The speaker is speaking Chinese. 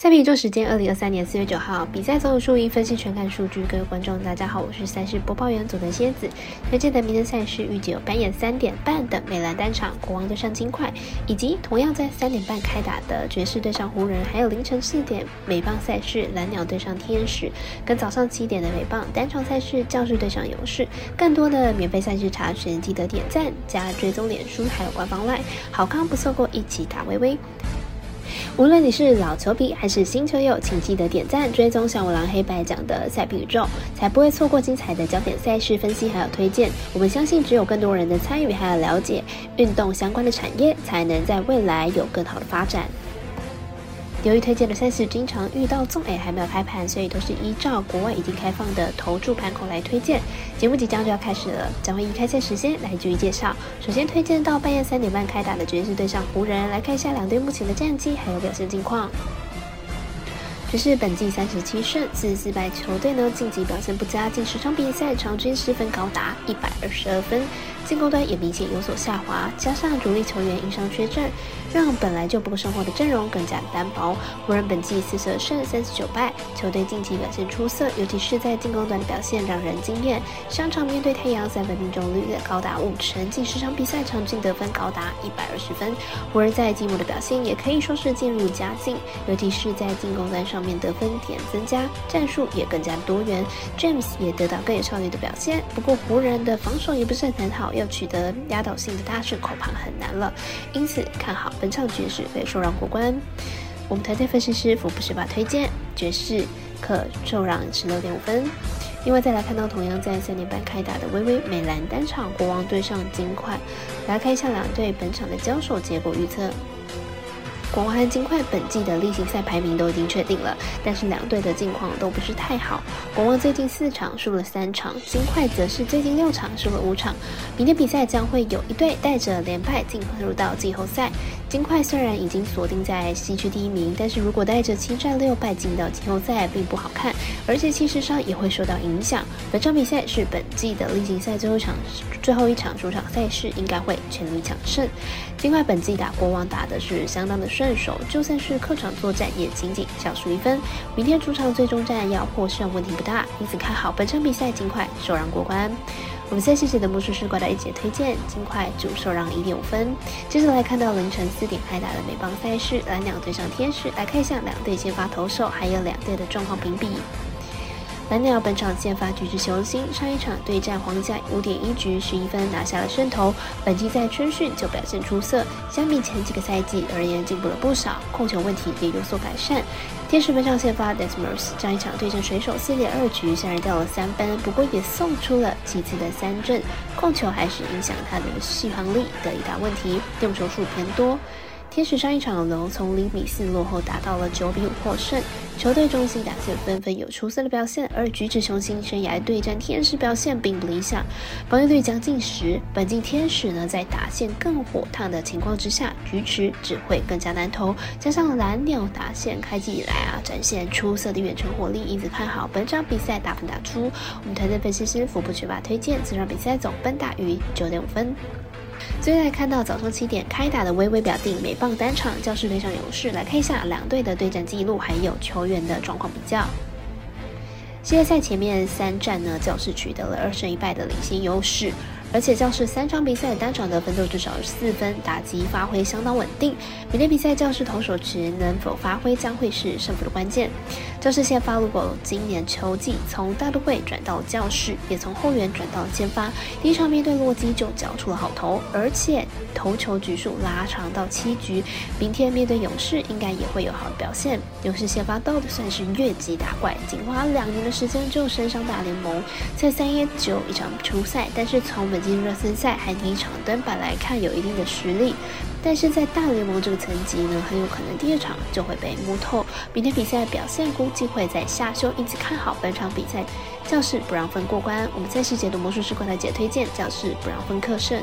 赛评宇宙时间，二零二三年四月九号，比赛总有输赢分析全看数据。各位观众，大家好，我是赛事播报员佐藤蝎子。推荐的明天赛事预计有半夜三点半的美兰单场国王对上金块，以及同样在三点半开打的爵士对上湖人，还有凌晨四点美棒赛事蓝鸟对上天使，跟早上七点的美棒单场赛事教士对上勇士。更多的免费赛事查询，记得点赞加追踪脸书，还有官方 LINE，好康不错过，一起打微微。无论你是老球迷还是新球友，请记得点赞、追踪小五郎黑白讲的赛评宇宙，才不会错过精彩的焦点赛事分析还有推荐。我们相信，只有更多人的参与还有了解运动相关的产业，才能在未来有更好的发展。由于推荐的赛事经常遇到纵 A 还没有开盘，所以都是依照国外已经开放的投注盘口来推荐。节目即将就要开始了，将会以开赛时间来逐一介绍。首先推荐到半夜三点半开打的爵士对上湖人，来看一下两队目前的战绩还有表现近况。爵士本季三十七胜四十四败，球队呢晋级表现不佳，近十场比赛场均失分高达一百二十二分。进攻端也明显有所下滑，加上主力球员因伤缺阵，让本来就不够生活的阵容更加单薄。湖人本季四十胜三十九败，球队近期表现出色，尤其是在进攻端的表现让人惊艳。上场面对太阳三分命中率高达五成，近十场比赛场均得分高达一百二十分。湖人在季末的表现也可以说是渐入佳境，尤其是在进攻端上面得分点增加，战术也更加多元，James 也得到更有效率的表现。不过湖人的防守也不是很好。要取得压倒性的大胜，恐怕很难了。因此，看好本场爵士会受让过关。我们团队分析师福布斯把推荐爵士可受让十六点五分。另外，再来看到同样在三点半开打的微微美兰单场国王对上金块，来看一下两队本场的交手结果预测。国王和金块本季的例行赛排名都已经确定了，但是两队的境况都不是太好。国王最近四场输了三场，金块则是最近六场输了五场。明天比赛将会有一队带着连败进入到季后赛。金块虽然已经锁定在西区第一名，但是如果带着七战六败进到季后赛，并不好看，而且气势上也会受到影响。本场比赛是本季的例行赛最后一场，最后一场主场赛事，应该会全力抢胜。金块本季打国王打的是相当的顺手，就算是客场作战也仅仅小输一分。明天主场最终战要获胜问题不大，因此看好本场比赛尽快受让过关。我们赛事节的魔术师怪到一姐推荐，尽快主受让一点五分。接着来看到凌晨四点开打的美邦赛事，蓝鸟对上天使，来看一下两队先发投手还有两队的状况评比。蓝鸟本场先发举止雄心，上一场对战皇家五点一局十一分拿下了胜投。本季在春训就表现出色，相比前几个赛季而言进步了不少，控球问题也有所改善。天使本场先发 Desmos，上一场对阵水手四点二局虽然掉了三分，不过也送出了几次的三振，控球还是影响他的续航力的一大问题，用球数偏多。天使上一场的龙从零比四落后，达到了九比五获胜。球队中心打线纷纷有出色的表现，而举止雄心生涯对战天使表现并不理想，防御率将近十。本季天使呢，在打线更火烫的情况之下，举止只会更加难投。加上蓝鸟打线开季以来啊，展现出色的远程火力，因此看好本场比赛大分打出。我们团队分析师福布学霸推荐，这场比赛总分大于九点五分。最后来看到早上七点开打的微微表定美棒单场教室对上勇士，来看一下两队的对战记录，还有球员的状况比较。系列赛前面三战呢，教室取得了二胜一败的领先优势。而且教室三场比赛单场得分都至少四分，打击发挥相当稳定。明天比赛教室投手群能否发挥，将会是胜负的关键。教士先发如果今年秋季从大都会转到教士，也从后援转到先发，第一场面对洛基就交出了好投，而且投球局数拉长到七局。明天面对勇士，应该也会有好的表现。勇士先发到的算是越级打怪，仅花两年的时间就升上大联盟，在三一九一场初赛，但是从本进热身赛还第一场登板来看，有一定的实力，但是在大联盟这个层级呢，很有可能第二场就会被摸透。明天比赛表现估计会在下修，因此看好本场比赛教室不让分过关。我们再次解读魔术师观台姐推荐教室不让分客胜。